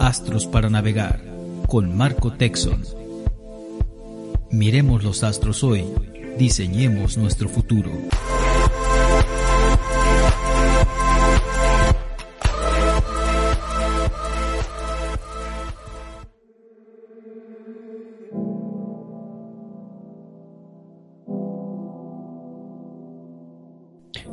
Astros para navegar con Marco Texon. Miremos los astros hoy, diseñemos nuestro futuro.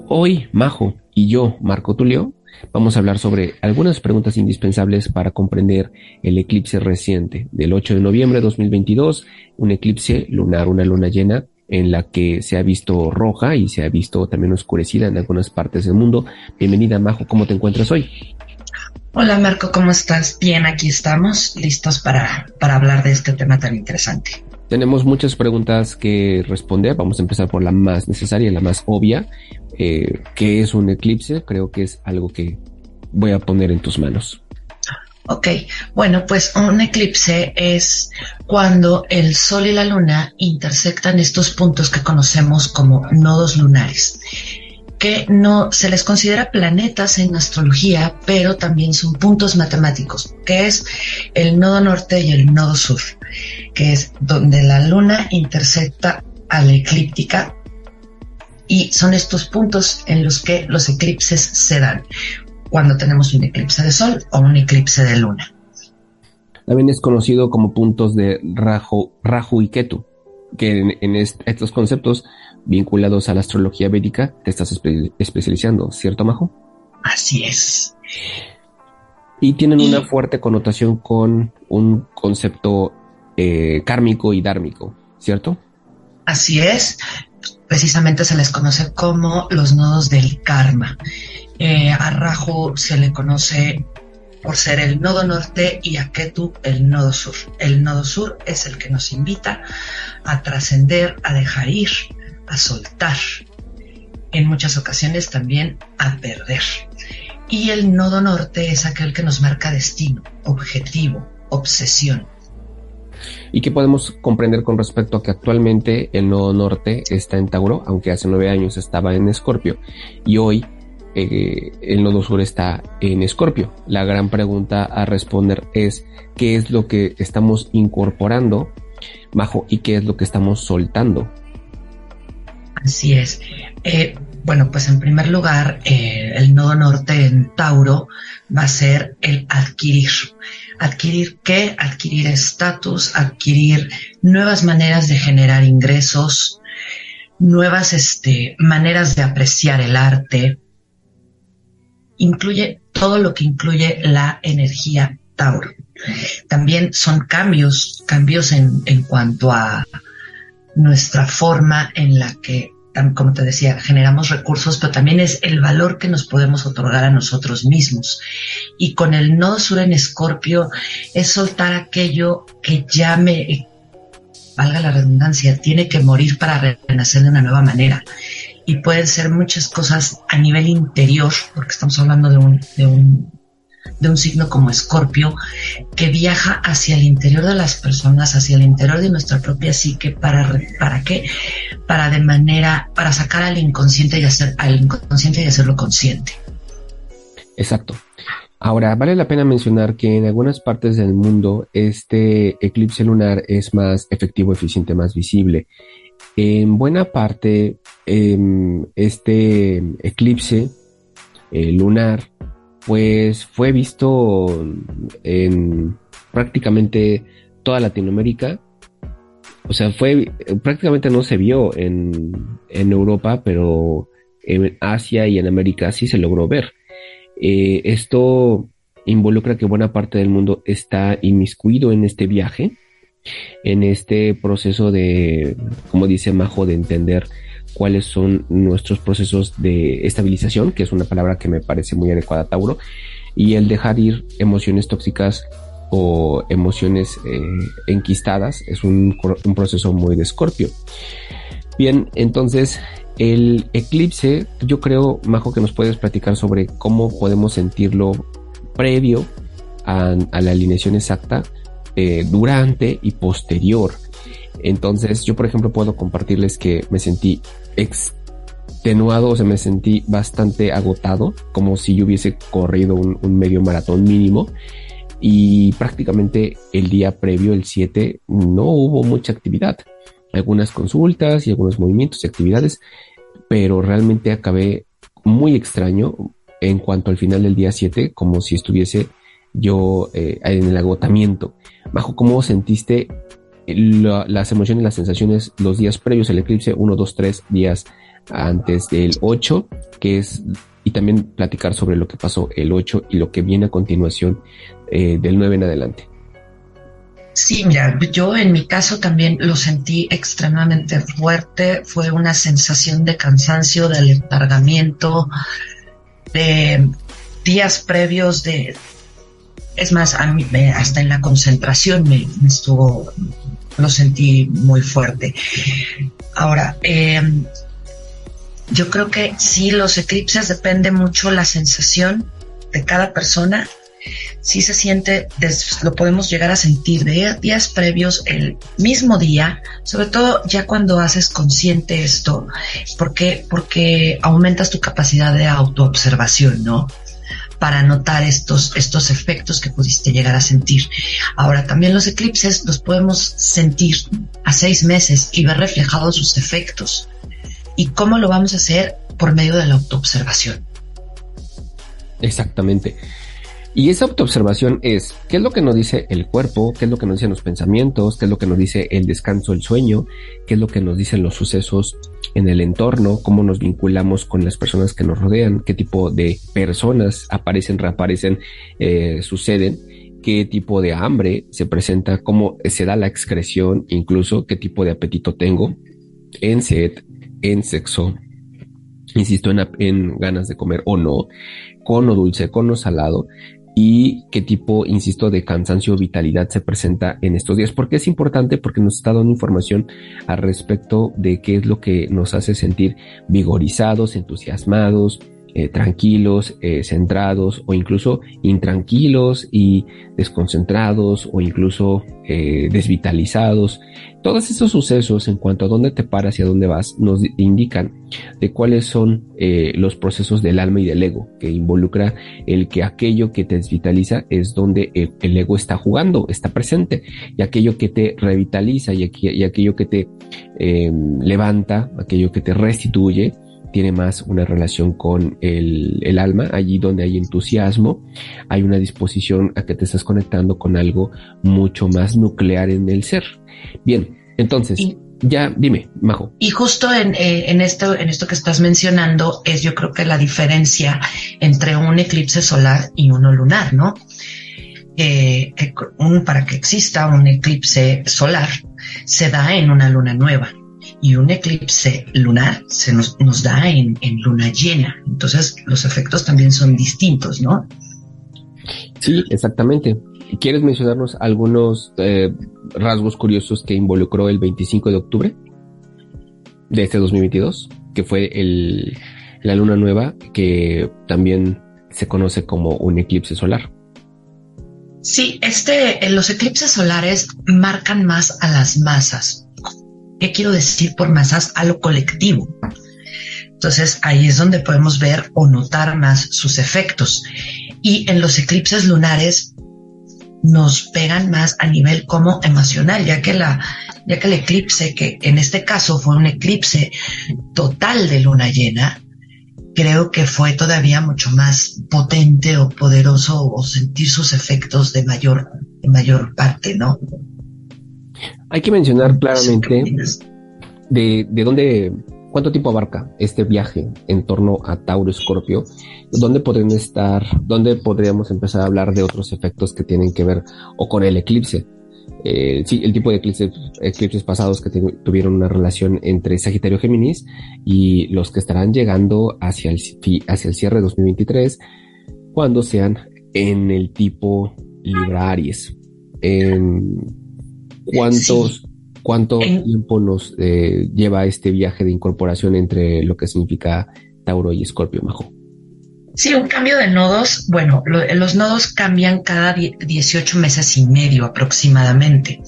Hoy, Majo y yo, Marco Tulio, vamos a hablar sobre algunas preguntas indispensables para comprender el eclipse reciente del 8 de noviembre de 2022, un eclipse lunar, una luna llena en la que se ha visto roja y se ha visto también oscurecida en algunas partes del mundo. Bienvenida, Majo, ¿cómo te encuentras hoy? Hola Marco, ¿cómo estás? Bien, aquí estamos, listos para, para hablar de este tema tan interesante. Tenemos muchas preguntas que responder. Vamos a empezar por la más necesaria, la más obvia. Eh, ¿Qué es un eclipse? Creo que es algo que voy a poner en tus manos. Ok, bueno, pues un eclipse es cuando el Sol y la Luna intersectan estos puntos que conocemos como nodos lunares que no se les considera planetas en astrología, pero también son puntos matemáticos, que es el nodo norte y el nodo sur, que es donde la luna intersecta a la eclíptica y son estos puntos en los que los eclipses se dan cuando tenemos un eclipse de sol o un eclipse de luna. También es conocido como puntos de Rahu, Rahu y Ketu, que en, estos conceptos vinculados a la astrología védica te estás especializando, ¿cierto, Majo? Así es. Y tienen una fuerte connotación con un concepto eh, kármico y dármico, ¿cierto? Así es. Precisamente se les conoce como los nodos del karma. Eh, a Rahu se le conoce por ser el nodo norte y a Ketu el nodo sur. El nodo sur es el que nos invita a trascender, a dejar ir, a soltar, en muchas ocasiones también a perder. Y el nodo norte es aquel que nos marca destino, objetivo, obsesión. ¿Y qué podemos comprender con respecto a que actualmente el nodo norte está en Tauro, aunque hace nueve años estaba en Escorpio, y hoy eh, el nodo sur está en Escorpio? La gran pregunta a responder es qué es lo que estamos incorporando bajo y qué es lo que estamos soltando Así es. Eh, bueno, pues en primer lugar, eh, el nodo norte en Tauro va a ser el adquirir. ¿Adquirir qué? Adquirir estatus, adquirir nuevas maneras de generar ingresos, nuevas este, maneras de apreciar el arte. Incluye todo lo que incluye la energía Tauro. También son cambios, cambios en, en cuanto a nuestra forma en la que, como te decía, generamos recursos, pero también es el valor que nos podemos otorgar a nosotros mismos. Y con el nodo sur en escorpio es soltar aquello que ya me, valga la redundancia, tiene que morir para renacer de una nueva manera. Y pueden ser muchas cosas a nivel interior, porque estamos hablando de un, de un de un signo como Escorpio, que viaja hacia el interior de las personas, hacia el interior de nuestra propia psique, para, ¿para qué? Para de manera, para sacar al inconsciente y hacer, al inconsciente y hacerlo consciente. Exacto. Ahora, vale la pena mencionar que en algunas partes del mundo este eclipse lunar es más efectivo, eficiente, más visible. En buena parte, em, este eclipse eh, lunar pues fue visto en prácticamente toda Latinoamérica. O sea, fue prácticamente no se vio en, en Europa, pero en Asia y en América sí se logró ver. Eh, esto involucra que buena parte del mundo está inmiscuido en este viaje, en este proceso de, como dice Majo, de entender cuáles son nuestros procesos de estabilización, que es una palabra que me parece muy adecuada Tauro, y el dejar ir emociones tóxicas o emociones eh, enquistadas es un, un, proceso muy de escorpio. Bien, entonces el eclipse, yo creo, Majo, que nos puedes platicar sobre cómo podemos sentirlo previo a, la alineación exacta, eh, durante y posterior entonces yo, por ejemplo, puedo compartirles que me sentí extenuado, o sea, me sentí bastante agotado, como si yo hubiese corrido un, medio maratón mínimo. y prácticamente el día previo, el 7, no hubo mucha actividad. Algunas consultas y algunos movimientos y actividades, pero realmente acabé muy extraño en cuanto al final del día 7, como si estuviese yo eh, en el agotamiento. Bajo, ¿cómo sentiste las emociones, las sensaciones los días previos al eclipse, 1, 2, 3 días antes del 8, que es, y también platicar sobre lo que pasó el 8 y lo que viene a continuación eh, del 9 en adelante. Sí, mira, yo en mi caso también lo sentí extremadamente fuerte, fue una sensación de cansancio, de letargamiento, de días previos de... Es más, a mí, hasta en la concentración me, estuvo, lo sentí muy fuerte. Ahora, eh, yo creo que sí, los eclipses depende mucho la sensación de cada persona. Sí se siente, lo podemos llegar a sentir de días previos, el mismo día, sobre todo ya cuando haces consciente esto, porque, porque aumentas tu capacidad de autoobservación, ¿no? Para notar estos, estos efectos que pudiste llegar a sentir. Ahora, también los eclipses los podemos sentir a seis meses y ver reflejados sus efectos. ¿Y cómo lo vamos a hacer? Por medio de la autoobservación. Exactamente. Y esa autoobservación es, ¿qué es lo que nos dice el cuerpo? ¿Qué es lo que nos dicen los pensamientos? ¿Qué es lo que nos dice el descanso, el sueño? ¿Qué es lo que nos dicen los sucesos en el entorno? ¿Cómo nos vinculamos con las personas que nos rodean? ¿Qué tipo de personas aparecen, reaparecen, eh, suceden? ¿Qué tipo de hambre se presenta? ¿Cómo se da la excreción? Incluso, ¿qué tipo de apetito tengo? En sed, en sexo, insisto, en, en, ganas de comer o no, con o dulce, con salado, y qué tipo, insisto, de cansancio o vitalidad se presenta en estos días. ¿Por qué es importante? Porque nos está dando información al respecto de qué es lo que nos hace sentir vigorizados, entusiasmados, eh, tranquilos, eh, centrados o incluso intranquilos y desconcentrados o incluso eh, desvitalizados. Todos estos sucesos en cuanto a dónde te paras y a dónde vas nos indican de cuáles son los procesos del alma y del ego, que involucra el que aquello que te desvitaliza es donde el, ego está jugando, está presente, y aquello que te revitaliza y, y aquello que te levanta, aquello que te restituye, tiene más una relación con el, alma, allí donde hay entusiasmo, hay una disposición a que te estás conectando con algo mucho más nuclear en el ser. Bien, entonces, ya dime, Majo. Y justo en, eh, en, esto, en esto que estás mencionando es yo creo que la diferencia entre un eclipse solar y uno lunar, ¿no? Eh, un, para que exista un eclipse solar se da en una luna nueva y un eclipse lunar se nos, nos da en, luna llena. Entonces los efectos también son distintos, ¿no? Sí, exactamente. ¿Quieres mencionarnos algunos eh, rasgos curiosos que involucró el 25 de octubre de este 2022? Que fue el, la luna nueva que también se conoce como un eclipse solar. Sí, este, los eclipses solares marcan más a las masas. ¿Qué quiero decir por masas? A lo colectivo. Entonces ahí es donde podemos ver o notar más sus efectos. Y en los eclipses lunares nos pegan más a nivel como emocional, ya que la, ya que el eclipse, que en este caso fue un eclipse total de luna llena, creo que fue todavía mucho más potente o poderoso o sentir sus efectos de mayor, de mayor parte, ¿no? Hay que mencionar claramente de, de dónde, cuánto tiempo abarca este viaje en torno a Tauro Escorpio, dónde podrían estar, dónde podríamos empezar a hablar de otros efectos que tienen que ver o con el eclipse. Eh, sí, el tipo de eclipses, eclipses pasados que tuvieron una relación entre Sagitario Géminis y los que estarán llegando hacia el, hacia el cierre de 2023 cuando sean en el tipo Libra Aries. ¿Cuántos, ¿Cuánto tiempo nos eh, lleva este viaje de incorporación entre lo que significa Tauro y Escorpio, Majo? Sí, un cambio de nodos. Bueno, los nodos cambian cada 18 meses y medio aproximadamente.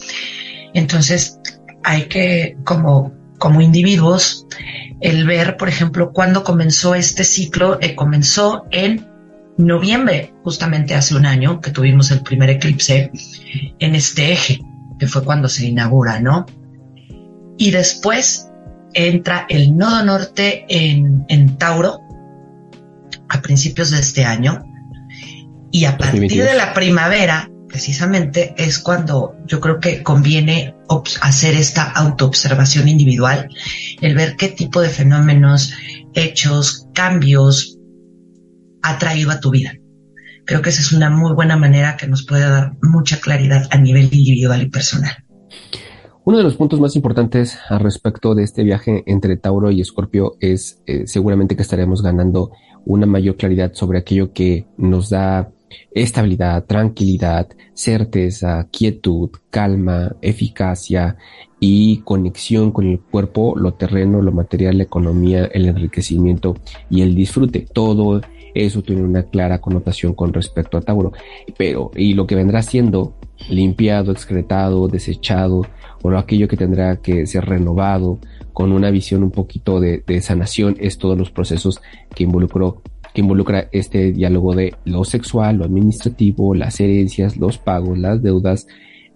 Entonces, hay que, como, como individuos, el ver, por ejemplo, cuándo comenzó este ciclo, eh, comenzó en noviembre, justamente hace un año que tuvimos el primer eclipse en este eje, que fue cuando se inaugura, ¿no? Y después entra el nodo norte en, en Tauro a principios de este año y a partir de la primavera precisamente es cuando yo creo que conviene hacer esta autoobservación individual, el ver qué tipo de fenómenos, hechos, cambios ha traído a tu vida. Creo que esa es una muy buena manera que nos puede dar mucha claridad a nivel individual y personal. Uno de los puntos más importantes al respecto de este viaje entre Tauro y Escorpio es eh, seguramente que estaremos ganando una mayor claridad sobre aquello que nos da estabilidad, tranquilidad, certeza, quietud, calma, eficacia y conexión con el cuerpo, lo terreno, lo material, la economía, el enriquecimiento y el disfrute. Todo eso tiene una clara connotación con respecto a Tauro. Pero, y lo que vendrá siendo limpiado, excretado, desechado, o aquello que tendrá que ser renovado con una visión un poquito de, sanación, es todos los procesos que involucró que involucra este diálogo de lo sexual, lo administrativo, las herencias, los pagos, las deudas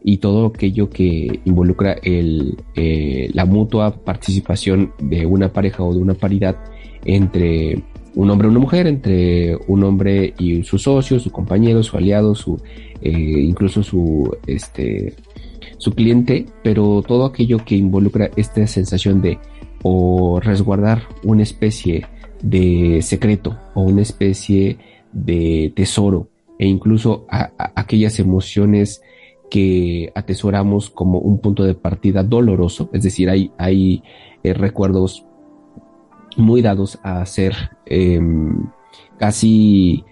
y todo aquello que involucra el, eh, la mutua participación de una pareja o de una paridad entre un hombre y una mujer, entre un hombre y su socio, su compañero, su aliado, su eh, incluso su este su cliente, pero todo aquello que involucra esta sensación de o resguardar una especie de secreto o una especie de tesoro e incluso aquellas emociones que atesoramos como un punto de partida doloroso, es decir, hay, hay eh, recuerdos muy dados a ser em, casi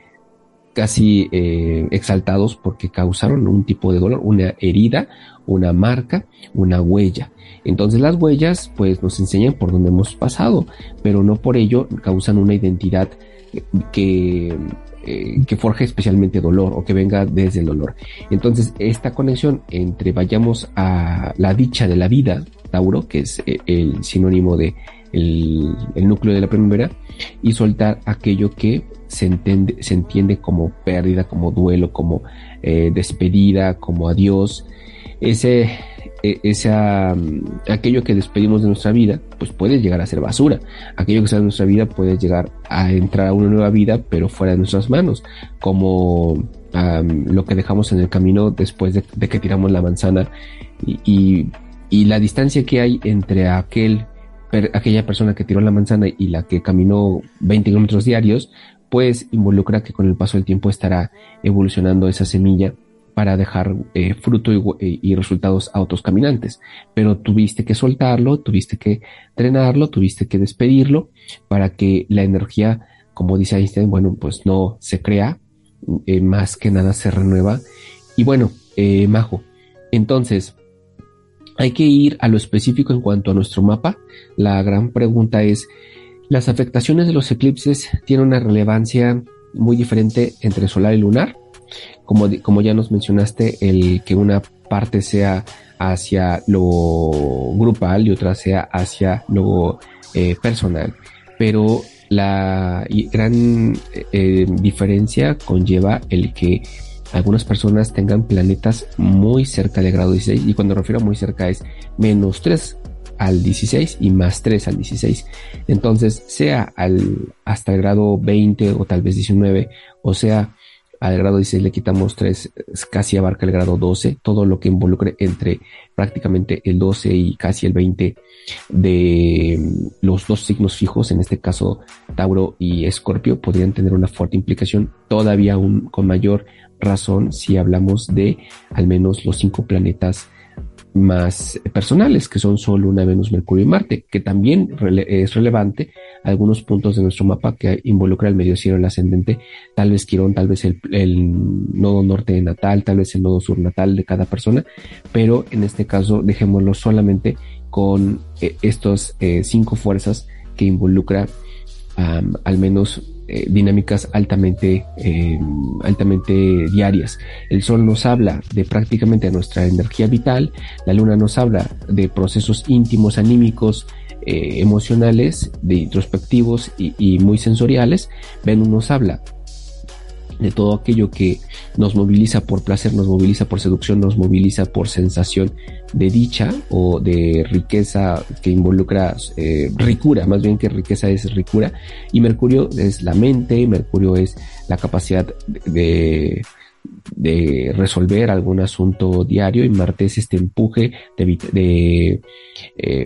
casi eh, exaltados porque causaron un tipo de dolor, una herida, una marca, una huella. Entonces las huellas pues nos enseñan por dónde hemos pasado, pero no por ello causan una identidad que, eh, que forje especialmente dolor o que venga desde el dolor. Entonces esta conexión entre vayamos a la dicha de la vida, Tauro, que es eh, el sinónimo de el, núcleo de la primavera, y soltar aquello que se entiende, se entiende como pérdida, como duelo, como eh, despedida, como adiós. Ese, e, esa, mm, aquello que despedimos de nuestra vida, pues puede llegar a ser basura. Aquello que está en nuestra vida puede llegar a entrar a una nueva vida, pero fuera de nuestras manos, como lo que dejamos en el camino después de, que tiramos la manzana y, la distancia que hay entre aquel, aquella persona que tiró la manzana y la que caminó 20 kilómetros diarios, pues involucra que con el paso del tiempo estará evolucionando esa semilla para dejar eh, fruto eh, y, resultados a otros caminantes. Pero tuviste que soltarlo, tuviste que drenarlo, tuviste que despedirlo para que la energía, como dice Einstein, bueno, pues no se crea, eh, más que nada se renueva. Y bueno, Majo, entonces, hay que ir a lo específico en cuanto a nuestro mapa. La gran pregunta es, ¿las afectaciones de los eclipses tienen una relevancia muy diferente entre solar y lunar? como, como ya nos mencionaste, el que una parte sea hacia lo grupal y otra sea hacia lo eh, personal. Pero la gran eh, diferencia conlleva el que algunas personas tengan planetas muy cerca del grado 16 y cuando refiero a muy cerca es menos 3 al 16 y más 3 al 16. Entonces, sea al, hasta el grado 20 o tal vez 19 o sea al grado 16 le quitamos 3, casi abarca el grado 12, todo lo que involucre entre prácticamente el 12 y casi el 20 de mm, los dos signos fijos, en este caso Tauro y Escorpio, podrían tener una fuerte implicación, todavía aún con mayor razón si hablamos de al menos los cinco planetas más personales, que son Sol, Luna, Venus, Mercurio y Marte, que también es relevante algunos puntos de nuestro mapa que involucra el medio cielo, el ascendente, tal vez Quirón, tal vez el, nodo norte natal, tal vez el nodo sur natal de cada persona, pero en este caso dejémoslo solamente con eh, estos eh, cinco fuerzas que involucra al menos eh, dinámicas altamente, eh, altamente diarias. El Sol nos habla de prácticamente nuestra energía vital, la Luna nos habla de procesos íntimos, anímicos, eh, emocionales, de introspectivos y, muy sensoriales. Venus nos habla de todo aquello que nos moviliza por placer, nos moviliza por seducción, nos moviliza por sensación de dicha o de riqueza que involucra eh, ricura, más bien que riqueza es ricura, y Mercurio es la mente, Mercurio es la capacidad de, de resolver algún asunto diario y Marte es este empuje de, eh,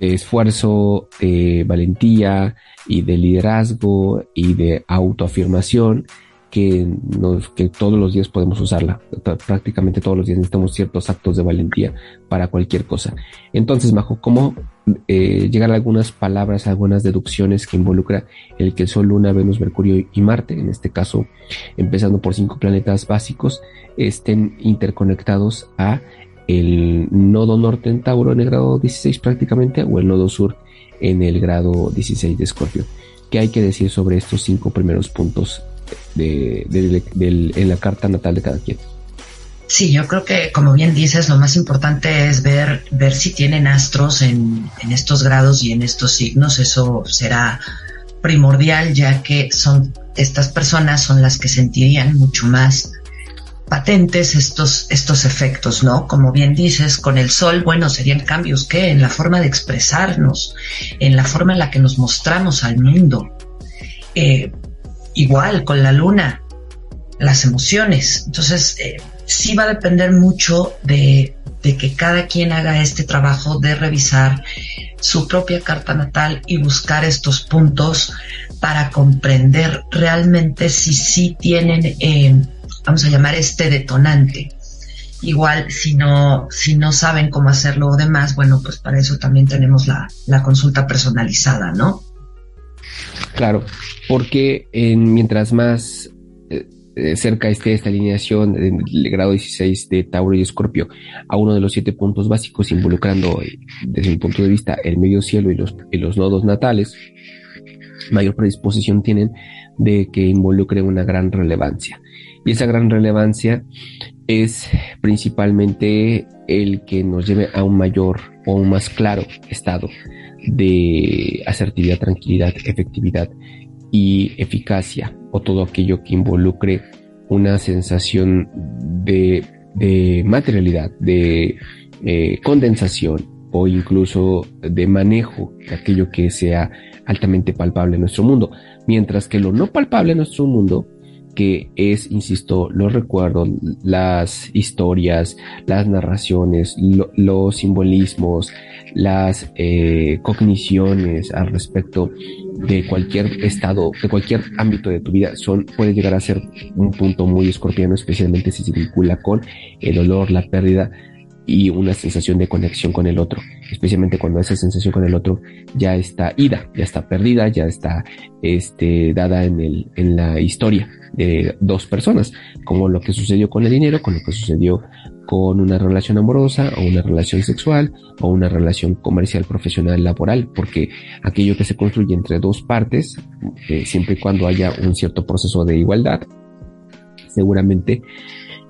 de esfuerzo, de valentía y de liderazgo y de autoafirmación que, todos los días podemos usarla. Prácticamente todos los días necesitamos ciertos actos de valentía para cualquier cosa. Entonces, Majo, ¿cómo eh, llegar a algunas palabras, algunas deducciones que involucra el que Sol, Luna, Venus, Mercurio y Marte, en este caso, empezando por cinco planetas básicos, estén interconectados a el nodo norte en Tauro en el grado 16 prácticamente o el nodo sur en el grado 16 de Escorpio. ¿Qué hay que decir sobre estos cinco primeros puntos de, en la carta natal de cada quien. Sí, yo creo que, como bien dices, lo más importante es ver, ver si tienen astros en, en estos grados y en estos signos. Eso será primordial, ya que son estas personas son las que sentirían mucho más patentes estos, estos efectos, ¿no? Como bien dices, con el sol, bueno, serían cambios que en la forma de expresarnos, en la forma en la que nos mostramos al mundo. Eh, igual con la luna, las emociones. Entonces, eh, sí va a depender mucho de, de, que cada quien haga este trabajo de revisar su propia carta natal y buscar estos puntos para comprender realmente si sí tienen, eh, vamos a llamar este detonante. Igual, si no, si no saben cómo hacerlo o demás, bueno, pues para eso también tenemos la, la consulta personalizada, ¿no? Claro, porque mientras más eh, eh, cerca esté esta alineación del grado 16 de Tauro y Escorpio a uno de los siete puntos básicos involucrando eh, desde mi punto de vista el medio cielo y los, los nodos natales, mayor predisposición tienen de que involucre una gran relevancia. Y esa gran relevancia es principalmente el que nos lleve a un mayor o un más claro estado de asertividad, tranquilidad, efectividad y eficacia o todo aquello que involucre una sensación de, materialidad, de eh, condensación o incluso de manejo de aquello que sea altamente palpable en nuestro mundo. Mientras que lo no palpable en nuestro mundo que es, insisto, los recuerdos, las historias, las narraciones, los simbolismos, las eh, cogniciones al respecto de cualquier estado, de cualquier ámbito de tu vida, son, puede llegar a ser un punto muy escorpiano, especialmente si se vincula con el dolor, la pérdida y una sensación de conexión con el otro, especialmente cuando esa sensación con el otro ya está ida, ya está perdida, ya está este, dada en, el, en la historia de dos personas, como lo que sucedió con el dinero, con lo que sucedió con una relación amorosa o una relación sexual o una relación comercial, profesional, laboral, porque aquello que se construye entre dos partes, eh, siempre y cuando haya un cierto proceso de igualdad, seguramente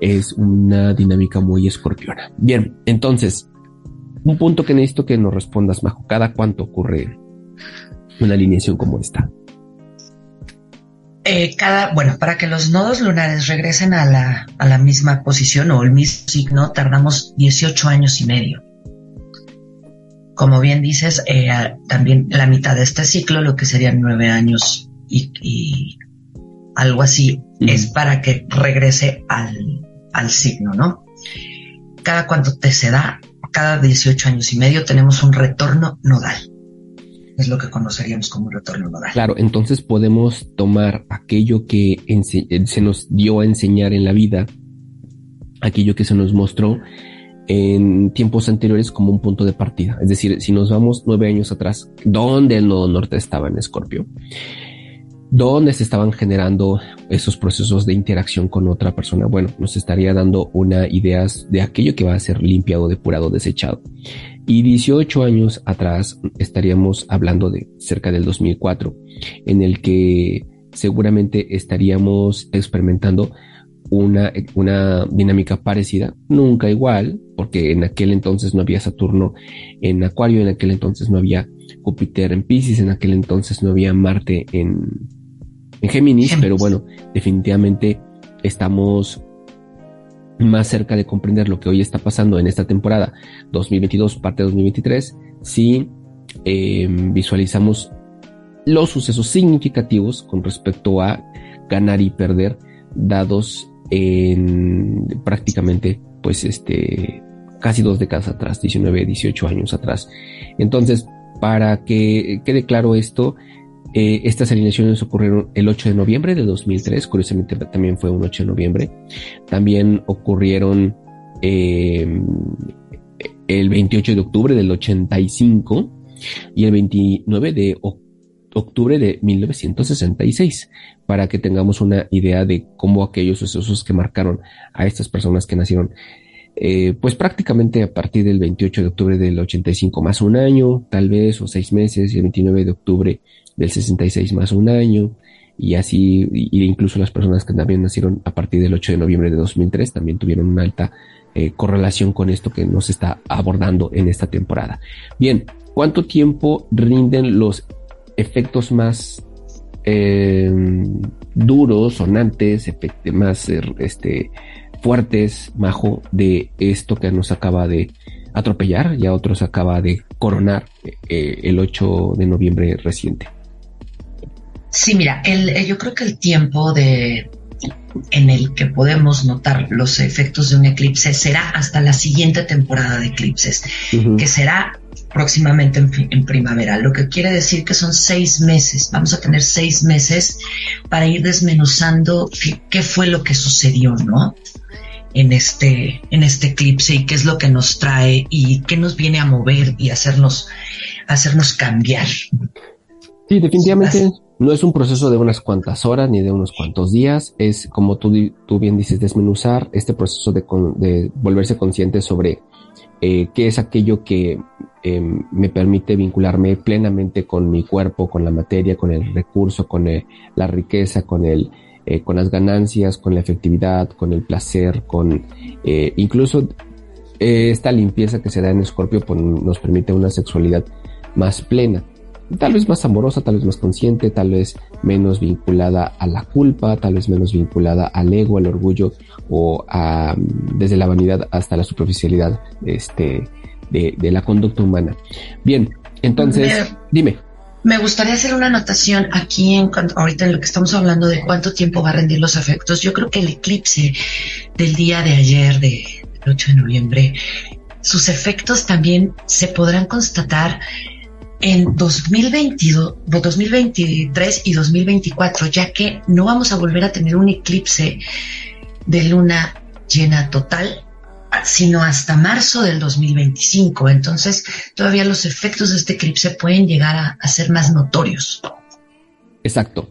es una dinámica muy escorpiona. Bien, entonces, un punto que necesito que nos respondas, Majo, ¿cada cuánto ocurre una alineación como esta? Eh, cada, bueno, para que los nodos lunares regresen a la, a la misma posición o el mismo signo, tardamos 18 años y medio. Como bien dices, eh, también la mitad de este ciclo, lo que serían nueve años y, algo así, es para que regrese al, al signo, ¿no? Cada cuando te se da, cada 18 años y medio tenemos un retorno nodal. Es lo que conoceríamos como retorno nodal. Claro, entonces podemos tomar aquello que se nos dio a enseñar en la vida, aquello que se nos mostró en tiempos anteriores como un punto de partida. Es decir, si nos vamos nueve años atrás, ¿dónde el nodo norte estaba en Escorpio? ¿Dónde se estaban generando esos procesos de interacción con otra persona? Bueno, nos estaría dando una idea de aquello que va a ser limpiado, depurado, desechado. Y 18 años atrás estaríamos hablando de cerca del 2004, en el que seguramente estaríamos experimentando una, una dinámica parecida, nunca igual, porque en aquel entonces no había Saturno en Acuario, en aquel entonces no había Júpiter en Pisces, en aquel entonces no había Marte en, en Géminis, pero bueno, definitivamente estamos más cerca de comprender lo que hoy está pasando en esta temporada 2022, parte de 2023, si eh, visualizamos los sucesos significativos con respecto a ganar y perder dados en prácticamente pues este casi dos décadas atrás, 19, 18 años atrás. Entonces, para que quede claro esto, eh, estas alineaciones ocurrieron el 8 de noviembre de 2003, curiosamente también fue un 8 de noviembre. También ocurrieron eh, el 28 de octubre del 85 y el 29 de octubre de 1966, para que tengamos una idea de cómo aquellos sucesos que marcaron a estas personas que nacieron eh, pues prácticamente a partir del 28 de octubre del 85 más un año, tal vez, o seis meses, y el 29 de octubre del 66 más un año, y así, y incluso las personas que también nacieron a partir del 8 de noviembre de 2003 también tuvieron una alta eh, correlación con esto que nos está abordando en esta temporada. Bien, ¿cuánto tiempo rinden los efectos más eh, duros, sonantes, más este, fuertes, Majo, de esto que nos acaba de atropellar y a otros acaba de coronar eh, el 8 de noviembre reciente. Sí, mira, el, eh, yo creo que el tiempo de en el que podemos notar los efectos de un eclipse será hasta la siguiente temporada de eclipses, que será próximamente en, en, primavera, lo que quiere decir que son seis meses. Vamos a tener seis meses para ir desmenuzando qué, qué fue lo que sucedió, ¿no? en este, en este eclipse y qué es lo que nos trae y qué nos viene a mover y hacernos, hacernos cambiar. Sí, definitivamente no es un proceso de unas cuantas horas ni de unos cuantos días, es como tú, tú bien dices, desmenuzar este proceso de, de volverse consciente sobre eh, qué es aquello que em, me permite vincularme plenamente con mi cuerpo, con la materia, con el recurso, con eh, la riqueza, con el, eh, con las ganancias, con la efectividad, con el placer, con incluso esta limpieza que se da en Escorpio pues, nos permite una sexualidad más plena, tal vez más amorosa, tal vez más consciente, tal vez menos vinculada a la culpa, tal vez menos vinculada al ego, al orgullo o a, desde la vanidad hasta la superficialidad este, de, de la conducta humana. Bien, entonces, dime. Me gustaría hacer una anotación aquí en cuanto, ahorita en lo que estamos hablando de cuánto tiempo va a rendir los efectos. Yo creo que el eclipse del día de ayer, de, del 8 de noviembre, sus efectos también se podrán constatar en 2022, 2023 y 2024, ya que no vamos a volver a tener un eclipse de luna llena total sino hasta marzo del 2025. Entonces, todavía los efectos de este eclipse pueden llegar a, ser más notorios. Exacto.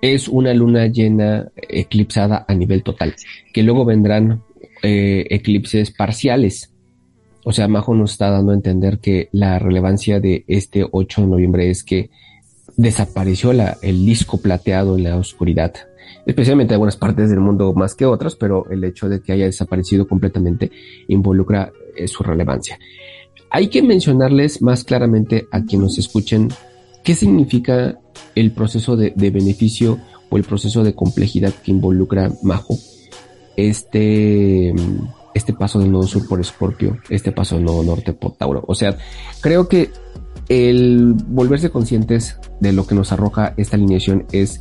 Es una luna llena eclipsada a nivel total, que luego vendrán eh, eclipses parciales. O sea, Majo nos está dando a entender que la relevancia de este 8 de noviembre es que desapareció la, el disco plateado en la oscuridad especialmente en algunas partes del mundo más que otras, pero el hecho de que haya desaparecido completamente involucra eh, su relevancia. Hay que mencionarles más claramente a quienes nos escuchen qué significa el proceso de, beneficio o el proceso de complejidad que involucra Majo. Este, este paso del nodo sur por Escorpio, este paso del nodo norte por Tauro. O sea, creo que el volverse conscientes de lo que nos arroja esta alineación es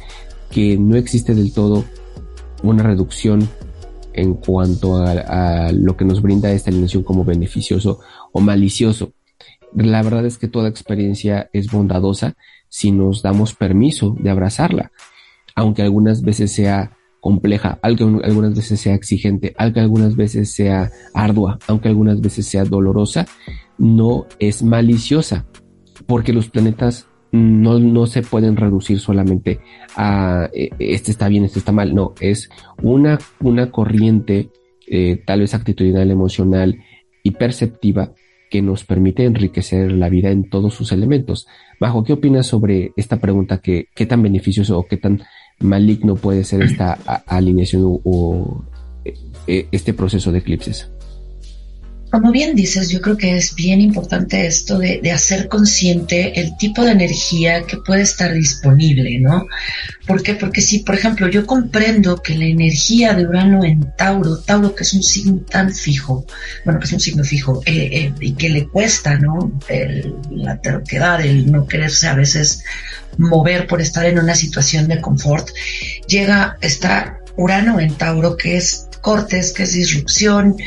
que no existe del todo una reducción en cuanto a, lo que nos brinda esta alineación como beneficioso o malicioso. La verdad es que toda experiencia es bondadosa si nos damos permiso de abrazarla, aunque algunas veces sea compleja, aunque algunas veces sea exigente, aunque algunas veces sea ardua, aunque algunas veces sea dolorosa, no es maliciosa, porque los planetas no, no se pueden reducir solamente a e, este está bien, este está mal, no, es una, una corriente eh, tal vez actitudinal, emocional y perceptiva que nos permite enriquecer la vida en todos sus elementos. Bajo, ¿qué opinas sobre esta pregunta? ¿Qué, qué tan beneficioso o qué tan maligno puede ser esta alineación o, e, e, este proceso de eclipses? como bien dices, yo creo que es bien importante esto de, de, hacer consciente el tipo de energía que puede estar disponible, ¿no? ¿Por? Porque si, por ejemplo, yo comprendo que la energía de Urano en Tauro, Tauro que es un signo tan fijo, bueno, que es un signo fijo, eh, eh, y que le cuesta, ¿no? El, la terquedad, el no quererse a veces mover por estar en una situación de confort, llega, está Urano en Tauro, que es cortes, que es disrupción,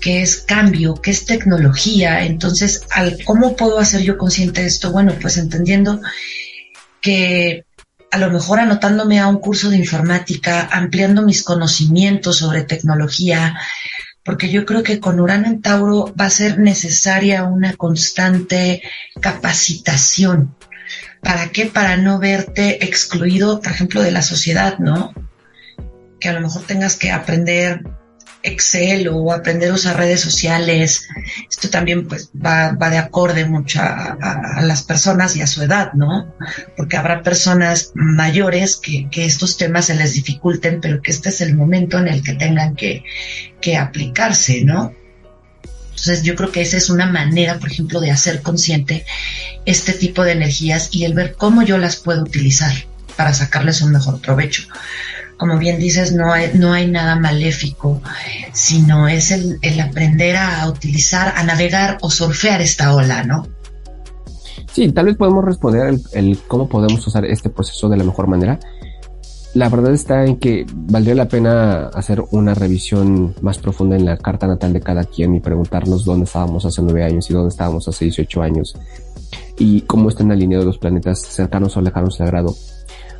que es cambio, que es tecnología. Entonces, al, ¿cómo puedo hacer yo consciente de esto? Bueno, pues entendiendo que a lo mejor anotándome a un curso de informática, ampliando mis conocimientos sobre tecnología, porque yo creo que con Urano en Tauro va a ser necesaria una constante capacitación. ¿Para qué? Para no verte excluido, por ejemplo, de la sociedad, ¿no? Que a lo mejor tengas que aprender Excel o aprender a usar redes sociales. Esto también pues va, va de acorde mucho a, las personas y a su edad, ¿no? Porque habrá personas mayores que, que, estos temas se les dificulten, pero que este es el momento en el que tengan que, que aplicarse, ¿no? Entonces yo creo que esa es una manera, por ejemplo, de hacer consciente este tipo de energías y el ver cómo yo las puedo utilizar para sacarles un mejor provecho como bien dices, no hay, no hay nada maléfico, sino es el, aprender a utilizar, a navegar o surfear esta ola, ¿no? Sí, tal vez podemos responder el, cómo podemos usar este proceso de la mejor manera. La verdad está en que valdría la pena hacer una revisión más profunda en la carta natal de cada quien y preguntarnos dónde estábamos hace nueve años y dónde estábamos hace 18 años. Y cómo están alineados los planetas cercanos o lejanos sagrado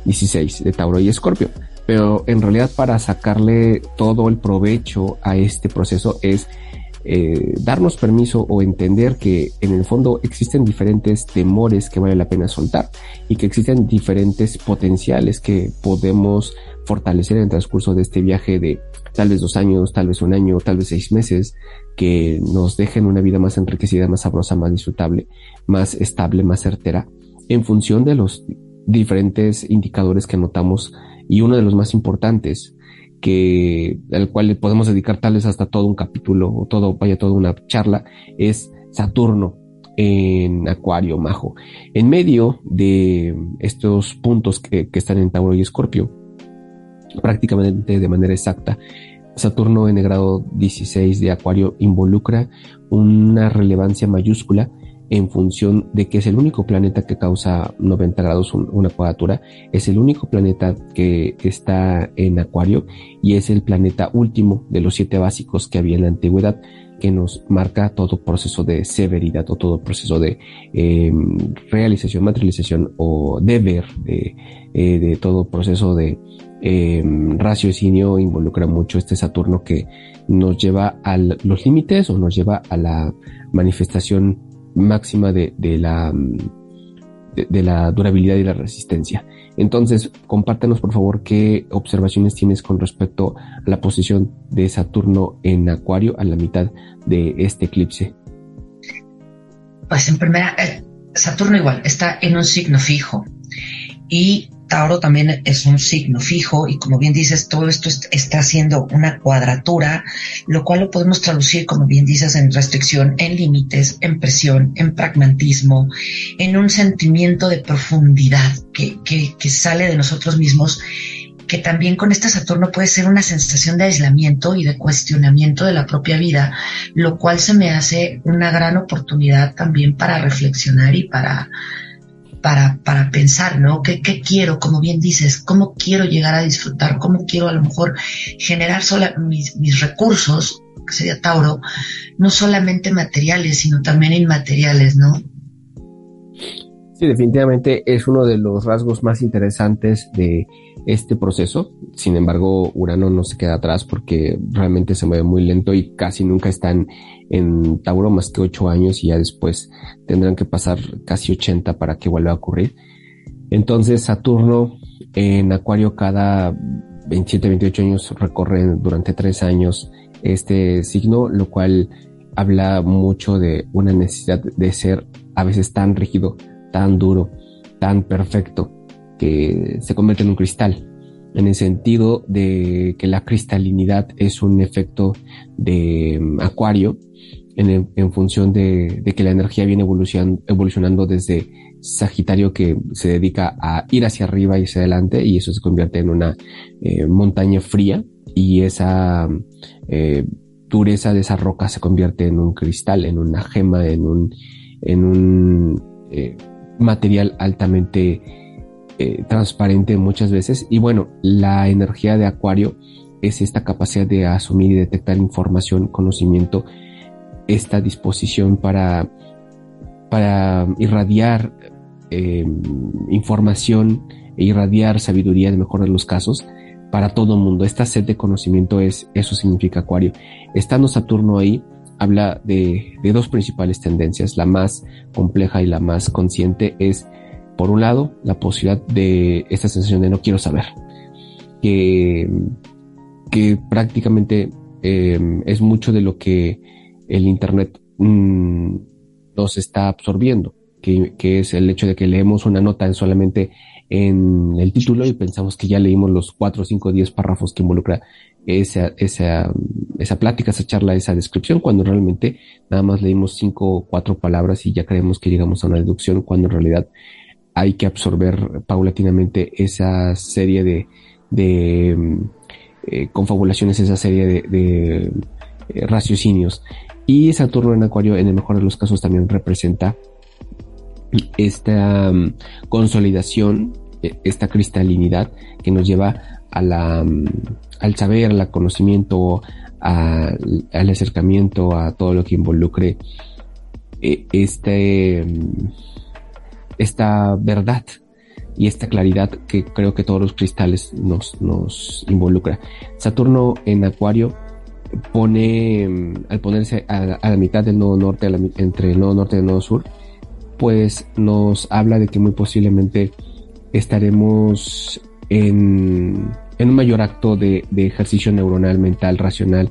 16 de Tauro y Escorpio. Pero en realidad para sacarle todo el provecho a este proceso es eh, darnos permiso o entender que en el fondo existen diferentes temores que vale la pena soltar y que existen diferentes potenciales que podemos fortalecer en el transcurso de este viaje de tal vez dos años, tal vez un año, tal vez seis meses, que nos dejen una vida más enriquecida, más sabrosa, más disfrutable, más estable, más certera, en función de los diferentes indicadores que notamos y uno de los más importantes que al cual le podemos dedicar tal vez hasta todo un capítulo o todo, vaya toda una charla, es Saturno en Acuario Majo. En medio de estos puntos que, que están en Tauro y Escorpio, prácticamente de manera exacta, Saturno en el grado 16 de Acuario involucra una relevancia mayúscula en función de que es el único planeta que causa 90 grados una cuadratura, es el único planeta que está en Acuario y es el planeta último de los siete básicos que había en la antigüedad que nos marca todo proceso de severidad o todo proceso de em, realización, materialización o deber de, eh, todo proceso de eh, raciocinio. Involucra mucho este Saturno que nos lleva a los límites o nos lleva a la manifestación máxima de, de la, de, la durabilidad y la resistencia. Entonces, compártenos por favor qué observaciones tienes con respecto a la posición de Saturno en Acuario a la mitad de este eclipse. Pues en primera, eh, Saturno igual está en un signo fijo y Tauro también es un signo fijo y como bien dices, todo esto está haciendo una cuadratura, lo cual lo podemos traducir, como bien dices, en restricción, en límites, en presión, en pragmatismo, en un sentimiento de profundidad que, que sale de nosotros mismos que también con este Saturno puede ser una sensación de aislamiento y de cuestionamiento de la propia vida, lo cual se me hace una gran oportunidad también para reflexionar y para para, para pensar, ¿no? ¿Qué, ¿Qué, quiero? Como bien dices, ¿cómo quiero llegar a disfrutar? ¿Cómo quiero a lo mejor generar sola, mis, mis recursos, que sería Tauro, no solamente materiales, sino también inmateriales, ¿no? Sí, definitivamente es uno de los rasgos más interesantes de este proceso. Sin embargo, Urano no se queda atrás porque realmente se mueve muy lento y casi nunca están en Tauro más que 8 años y ya después tendrán que pasar casi 80 para que vuelva a ocurrir. Entonces Saturno en Acuario cada 27, 28 años recorre durante 3 años este signo, lo cual habla mucho de una necesidad de ser a veces tan rígido, tan duro, tan perfecto, que se convierte en un cristal en el sentido de que la cristalinidad es un efecto de mm, acuario en, función de, que la energía viene evolucionando, evolucionando desde Sagitario que se dedica a ir hacia arriba y hacia adelante y eso se convierte en una eh, montaña fría y esa eh, dureza de esa roca se convierte en un cristal, en una gema, en un, en un eh, material altamente transparente muchas veces y bueno, la energía de Acuario es esta capacidad de asumir y detectar información, conocimiento esta disposición para, para irradiar eh, información e irradiar sabiduría, en mejor de los casos, para todo el mundo. Esta sed de conocimiento es, eso significa Acuario. Estando Saturno ahí, habla de, de dos principales tendencias. La más compleja y la más consciente es, por un lado, la posibilidad de esta sensación de no quiero saber, que, que prácticamente eh, es mucho de lo que el Internet mm, nos está absorbiendo, que, es el hecho de que leemos una nota en solamente en el título y pensamos que ya leímos los cuatro, cinco, diez párrafos que involucra esa, esa, esa plática, esa charla, esa descripción, cuando realmente nada más leímos cinco o cuatro palabras y ya creemos que llegamos a una deducción, cuando en realidad hay que absorber paulatinamente esa serie de, de eh, confabulaciones, esa serie de, de eh, raciocinios. Y Saturno en Acuario, en el mejor de los casos, también representa esta mm, consolidación, e, esta cristalinidad que nos lleva a la, mm, al saber, al conocimiento, al acercamiento a todo lo que involucre e, este, mm, esta verdad y esta claridad que creo que todos los cristales nos, nos involucra. Saturno en Acuario pone, mm, al ponerse a, la mitad del nodo norte, entre el nodo norte y el nodo sur, pues nos habla de que muy posiblemente estaremos en, en un mayor acto de, de, ejercicio neuronal, mental, racional,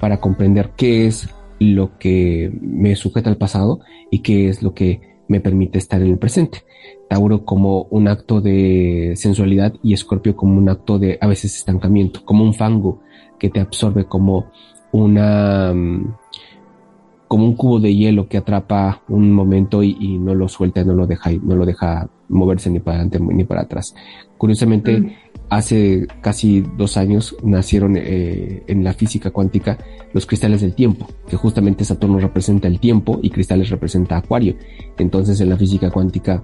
para comprender qué es lo que me sujeta al pasado y qué es lo que me permite estar en el presente. Tauro como un acto de sensualidad y Escorpio como un acto de a veces estancamiento, como un fango que te absorbe como una mm, como un cubo de hielo que atrapa un momento y, no lo suelta, no lo deja, no lo deja moverse ni para adelante ni para atrás. Curiosamente, mm. hace casi dos años nacieron eh, en la física cuántica los cristales del tiempo, que justamente Saturno representa el tiempo y cristales representa Acuario. Entonces, en la física cuántica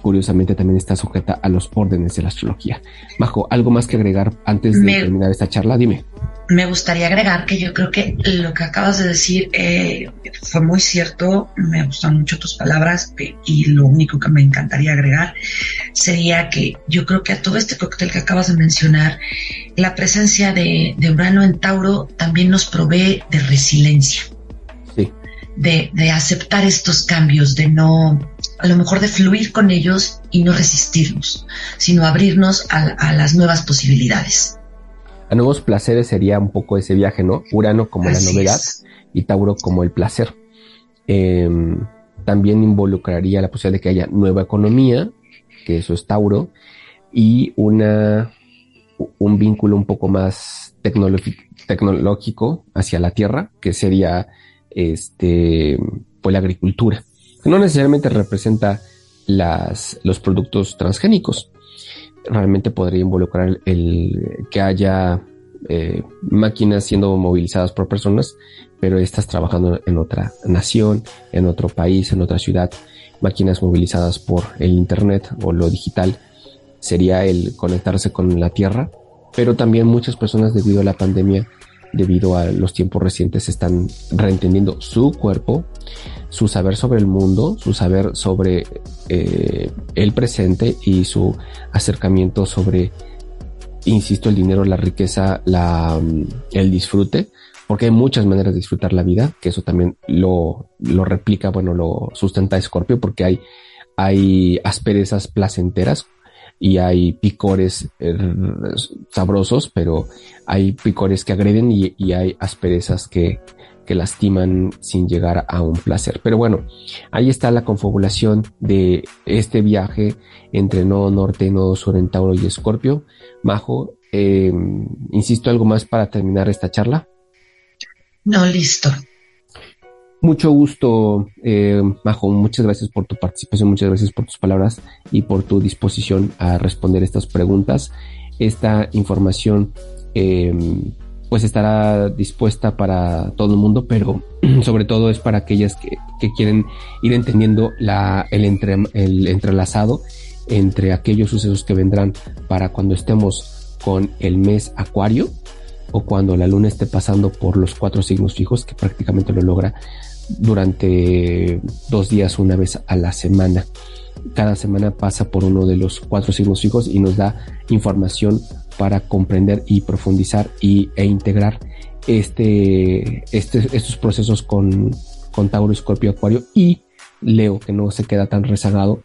curiosamente también está sujeta a los órdenes de la astrología. Majo, ¿algo más que agregar antes de terminar esta charla? Dime. Me gustaría agregar que yo creo que lo que acabas de decir eh, fue muy cierto, me gustan mucho tus palabras eh, y lo único que me encantaría agregar sería que yo creo que a todo este cóctel que acabas de mencionar, la presencia de, de Urano en Tauro también nos provee de resiliencia. De aceptar estos cambios, de no a lo mejor de fluir con ellos y no resistirnos, sino abrirnos a, las nuevas posibilidades. A nuevos placeres sería un poco ese viaje, ¿no? Urano como la novedad y Tauro como el placer. Em, también involucraría la posibilidad de que haya nueva economía, que eso es Tauro, y una, un vínculo un poco más tecnológico hacia la tierra, que sería este, pues la agricultura no necesariamente representa las, los productos transgénicos. Realmente podría involucrar el que haya eh, máquinas siendo movilizadas por personas, pero estas trabajando en otra nación, en otro país, en otra ciudad, máquinas movilizadas por el Internet o lo digital, sería el conectarse con la Tierra, pero también muchas personas debido a la pandemia, debido a los tiempos recientes, están reentendiendo su cuerpo, su saber sobre el mundo, su saber sobre eh, el presente y su acercamiento sobre, insisto, el dinero, la riqueza, la, mm, el disfrute, porque hay muchas maneras de disfrutar la vida, que eso también lo, lo replica, bueno, lo sustenta Scorpio, porque hay, hay asperezas placenteras y hay picores eh, sabrosos, pero hay picores que agreden y, y hay asperezas que, que lastiman sin llegar a un placer. Pero bueno, ahí está la confabulación de este viaje entre nodo norte, nodo sur en Tauro y Escorpio. Majo, em, insisto, algo más para terminar esta charla. No, listo. Mucho gusto, eh, Majo. Muchas gracias por tu participación, muchas gracias por tus palabras y por tu disposición a responder estas preguntas. Esta información eh, pues estará dispuesta para todo el mundo, pero sobre todo es para aquellas que, quieren ir entendiendo la, el, entre, el entrelazado entre aquellos sucesos que vendrán para cuando estemos con el mes acuario o cuando la luna esté pasando por los cuatro signos fijos, que prácticamente lo logra durante dos días, una vez a la semana. Cada semana pasa por uno de los cuatro signos fijos y nos da información para comprender y profundizar y, e integrar este, este, estos procesos con, con Tauro, Escorpio, Acuario y Leo, que no se queda tan rezagado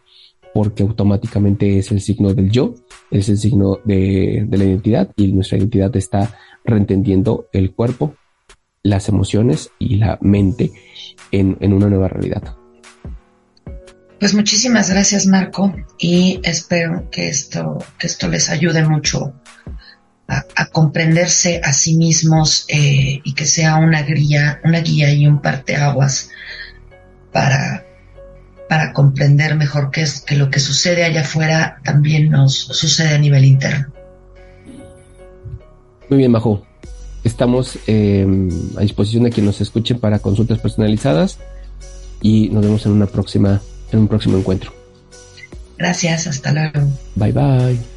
porque automáticamente es el signo del yo, es el signo de, de la identidad y nuestra identidad está reentendiendo el cuerpo, las emociones y la mente en, en una nueva realidad. Pues muchísimas gracias Marco y espero que esto, que esto les ayude mucho a, comprenderse a sí mismos eh, y que sea una guía, una guía y un parteaguas para, para comprender mejor qué es que lo que sucede allá afuera también nos sucede a nivel interno. Muy bien, Majo. Estamos em, a disposición de quien nos escuchen para consultas personalizadas y nos vemos en una próxima, en un próximo encuentro. Gracias, hasta luego. Bye bye.